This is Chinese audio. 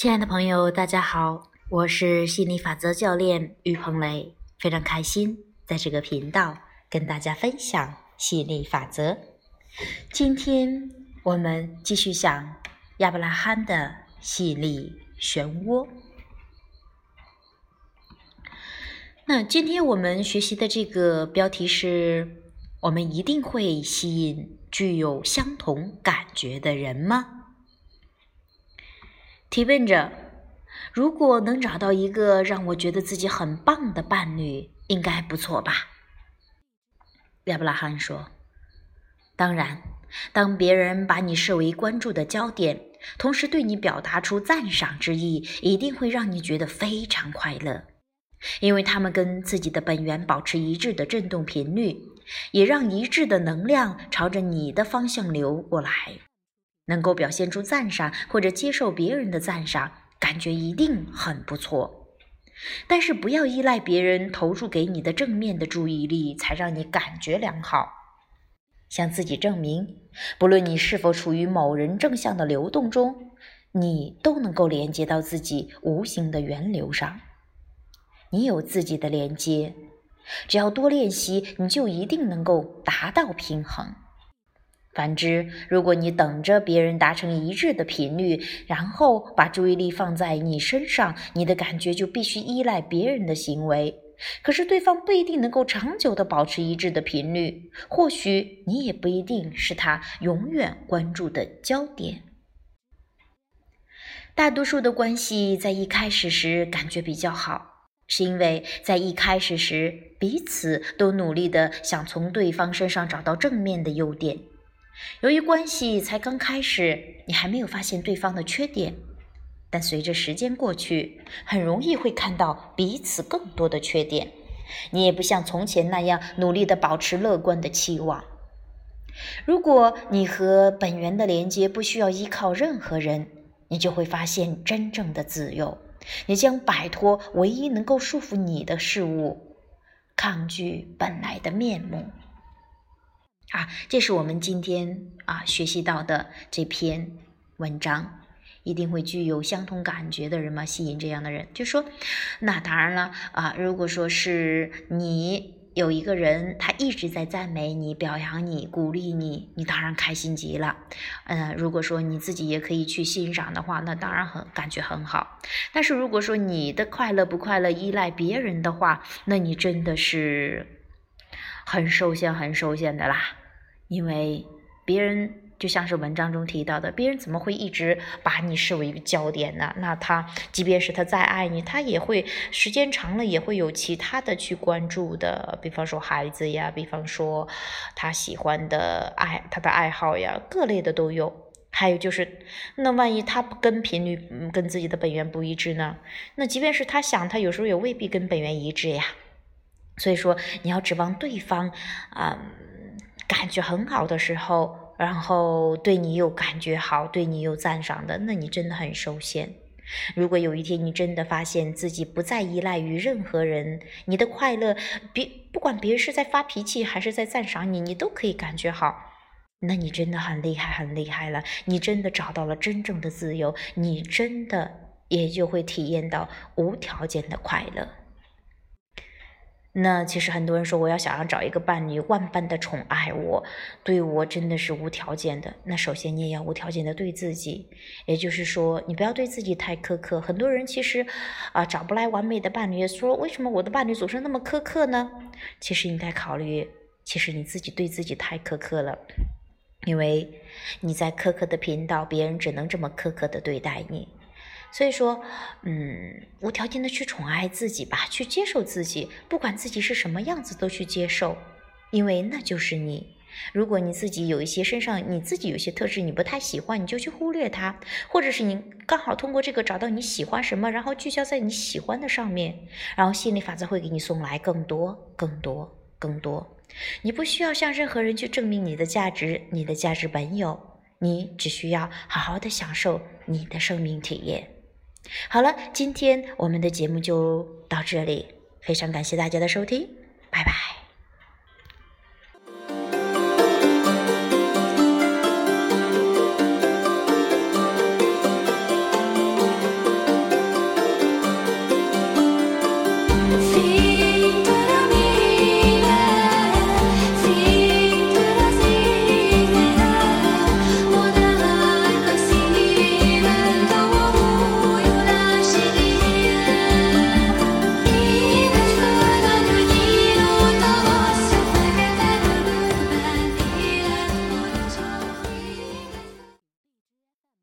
亲爱的朋友，大家好，我是心理法则教练于鹏雷，非常开心在这个频道跟大家分享吸引力法则。今天我们继续讲亚伯拉罕的吸引力漩涡。那今天我们学习的这个标题是：我们一定会吸引具有相同感觉的人吗？提问者：如果能找到一个让我觉得自己很棒的伴侣，应该不错吧？亚伯拉罕说：“当然，当别人把你视为关注的焦点，同时对你表达出赞赏之意，一定会让你觉得非常快乐，因为他们跟自己的本源保持一致的振动频率，也让一致的能量朝着你的方向流过来。”能够表现出赞赏或者接受别人的赞赏，感觉一定很不错。但是不要依赖别人投入给你的正面的注意力才让你感觉良好。向自己证明，不论你是否处于某人正向的流动中，你都能够连接到自己无形的源流上。你有自己的连接，只要多练习，你就一定能够达到平衡。反之，如果你等着别人达成一致的频率，然后把注意力放在你身上，你的感觉就必须依赖别人的行为。可是对方不一定能够长久的保持一致的频率，或许你也不一定是他永远关注的焦点。大多数的关系在一开始时感觉比较好，是因为在一开始时彼此都努力的想从对方身上找到正面的优点。由于关系才刚开始，你还没有发现对方的缺点，但随着时间过去，很容易会看到彼此更多的缺点。你也不像从前那样努力的保持乐观的期望。如果你和本源的连接不需要依靠任何人，你就会发现真正的自由。你将摆脱唯一能够束缚你的事物，抗拒本来的面目。啊，这是我们今天啊学习到的这篇文章，一定会具有相同感觉的人嘛？吸引这样的人，就说，那当然了啊。如果说是你有一个人，他一直在赞美你、表扬你、鼓励你，你当然开心极了。嗯，如果说你自己也可以去欣赏的话，那当然很感觉很好。但是如果说你的快乐不快乐依赖别人的话，那你真的是很受限、很受限的啦。因为别人就像是文章中提到的，别人怎么会一直把你视为一个焦点呢？那他即便是他再爱你，他也会时间长了也会有其他的去关注的，比方说孩子呀，比方说他喜欢的爱他的爱好呀，各类的都有。还有就是，那万一他不跟频率跟自己的本源不一致呢？那即便是他想，他有时候也未必跟本源一致呀。所以说，你要指望对方啊。感觉很好的时候，然后对你又感觉好，对你又赞赏的，那你真的很受限。如果有一天你真的发现自己不再依赖于任何人，你的快乐，别不管别人是在发脾气还是在赞赏你，你都可以感觉好，那你真的很厉害，很厉害了。你真的找到了真正的自由，你真的也就会体验到无条件的快乐。那其实很多人说，我要想要找一个伴侣，万般的宠爱我，对我真的是无条件的。那首先你也要无条件的对自己，也就是说，你不要对自己太苛刻。很多人其实啊找不来完美的伴侣，说为什么我的伴侣总是那么苛刻呢？其实应该考虑，其实你自己对自己太苛刻了，因为你在苛刻的频道，别人只能这么苛刻的对待你。所以说，嗯，无条件的去宠爱自己吧，去接受自己，不管自己是什么样子都去接受，因为那就是你。如果你自己有一些身上你自己有些特质你不太喜欢，你就去忽略它，或者是你刚好通过这个找到你喜欢什么，然后聚焦在你喜欢的上面，然后心理法则会给你送来更多、更多、更多。你不需要向任何人去证明你的价值，你的价值本有，你只需要好好的享受你的生命体验。好了，今天我们的节目就到这里，非常感谢大家的收听，拜拜。